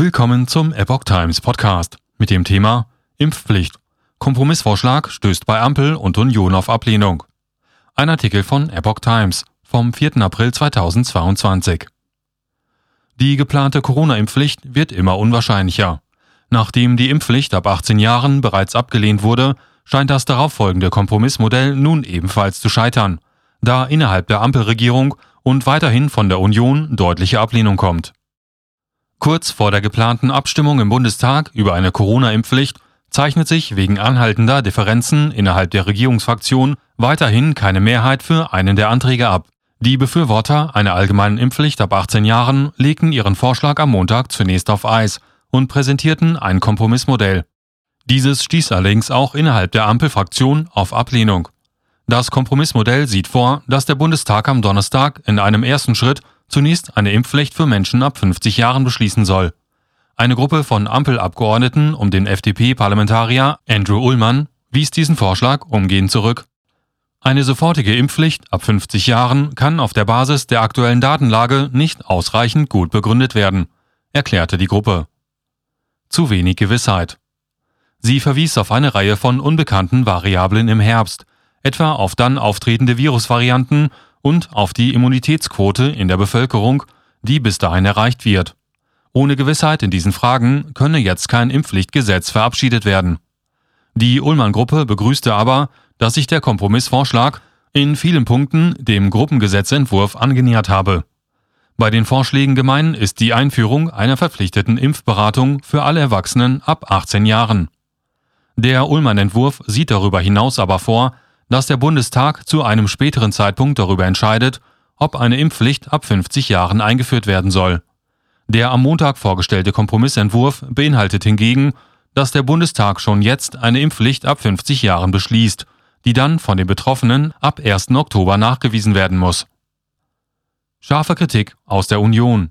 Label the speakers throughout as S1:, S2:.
S1: Willkommen zum Epoch Times Podcast mit dem Thema Impfpflicht. Kompromissvorschlag stößt bei Ampel und Union auf Ablehnung. Ein Artikel von Epoch Times vom 4. April 2022. Die geplante Corona-Impfpflicht wird immer unwahrscheinlicher. Nachdem die Impfpflicht ab 18 Jahren bereits abgelehnt wurde, scheint das darauffolgende Kompromissmodell nun ebenfalls zu scheitern, da innerhalb der Ampelregierung und weiterhin von der Union deutliche Ablehnung kommt. Kurz vor der geplanten Abstimmung im Bundestag über eine Corona-Impfpflicht zeichnet sich wegen anhaltender Differenzen innerhalb der Regierungsfraktion weiterhin keine Mehrheit für einen der Anträge ab. Die Befürworter einer allgemeinen Impfpflicht ab 18 Jahren legten ihren Vorschlag am Montag zunächst auf Eis und präsentierten ein Kompromissmodell. Dieses stieß allerdings auch innerhalb der Ampelfraktion auf Ablehnung. Das Kompromissmodell sieht vor, dass der Bundestag am Donnerstag in einem ersten Schritt zunächst eine Impfpflicht für Menschen ab 50 Jahren beschließen soll. Eine Gruppe von Ampelabgeordneten um den FDP-Parlamentarier Andrew Ullmann wies diesen Vorschlag umgehend zurück. Eine sofortige Impfpflicht ab 50 Jahren kann auf der Basis der aktuellen Datenlage nicht ausreichend gut begründet werden, erklärte die Gruppe. Zu wenig Gewissheit. Sie verwies auf eine Reihe von unbekannten Variablen im Herbst, etwa auf dann auftretende Virusvarianten und auf die Immunitätsquote in der Bevölkerung, die bis dahin erreicht wird. Ohne Gewissheit in diesen Fragen könne jetzt kein Impfpflichtgesetz verabschiedet werden. Die Ullmann-Gruppe begrüßte aber, dass sich der Kompromissvorschlag in vielen Punkten dem Gruppengesetzentwurf angenähert habe. Bei den Vorschlägen gemein ist die Einführung einer verpflichteten Impfberatung für alle Erwachsenen ab 18 Jahren. Der Ullmann-Entwurf sieht darüber hinaus aber vor, dass der Bundestag zu einem späteren Zeitpunkt darüber entscheidet, ob eine Impfpflicht ab 50 Jahren eingeführt werden soll. Der am Montag vorgestellte Kompromissentwurf beinhaltet hingegen, dass der Bundestag schon jetzt eine Impfpflicht ab 50 Jahren beschließt, die dann von den Betroffenen ab 1. Oktober nachgewiesen werden muss. Scharfe Kritik aus der Union.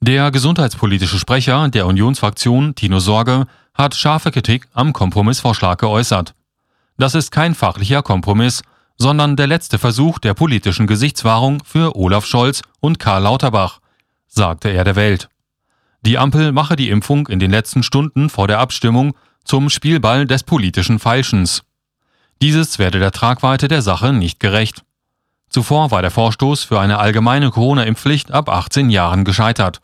S1: Der gesundheitspolitische Sprecher der Unionsfraktion, Tino Sorge, hat scharfe Kritik am Kompromissvorschlag geäußert. Das ist kein fachlicher Kompromiss, sondern der letzte Versuch der politischen Gesichtswahrung für Olaf Scholz und Karl Lauterbach, sagte er der Welt. Die Ampel mache die Impfung in den letzten Stunden vor der Abstimmung zum Spielball des politischen Feilschens. Dieses werde der Tragweite der Sache nicht gerecht. Zuvor war der Vorstoß für eine allgemeine Corona-Impfpflicht ab 18 Jahren gescheitert.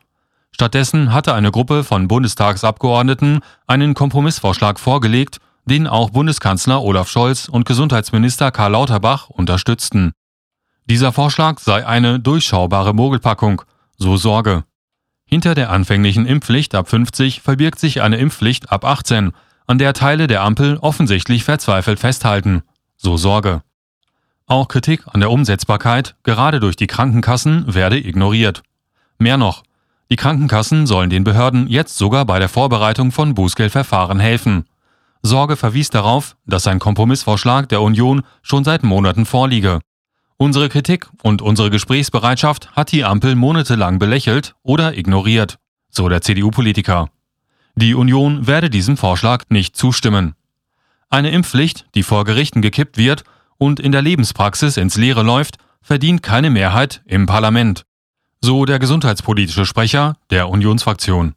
S1: Stattdessen hatte eine Gruppe von Bundestagsabgeordneten einen Kompromissvorschlag vorgelegt, den auch Bundeskanzler Olaf Scholz und Gesundheitsminister Karl Lauterbach unterstützten. Dieser Vorschlag sei eine durchschaubare Mogelpackung, so Sorge. Hinter der anfänglichen Impfpflicht ab 50 verbirgt sich eine Impfpflicht ab 18, an der Teile der Ampel offensichtlich verzweifelt festhalten, so Sorge. Auch Kritik an der Umsetzbarkeit, gerade durch die Krankenkassen, werde ignoriert. Mehr noch, die Krankenkassen sollen den Behörden jetzt sogar bei der Vorbereitung von Bußgeldverfahren helfen. Sorge verwies darauf, dass ein Kompromissvorschlag der Union schon seit Monaten vorliege. Unsere Kritik und unsere Gesprächsbereitschaft hat die Ampel monatelang belächelt oder ignoriert, so der CDU-Politiker. Die Union werde diesem Vorschlag nicht zustimmen. Eine Impfpflicht, die vor Gerichten gekippt wird und in der Lebenspraxis ins Leere läuft, verdient keine Mehrheit im Parlament. So der gesundheitspolitische Sprecher der Unionsfraktion.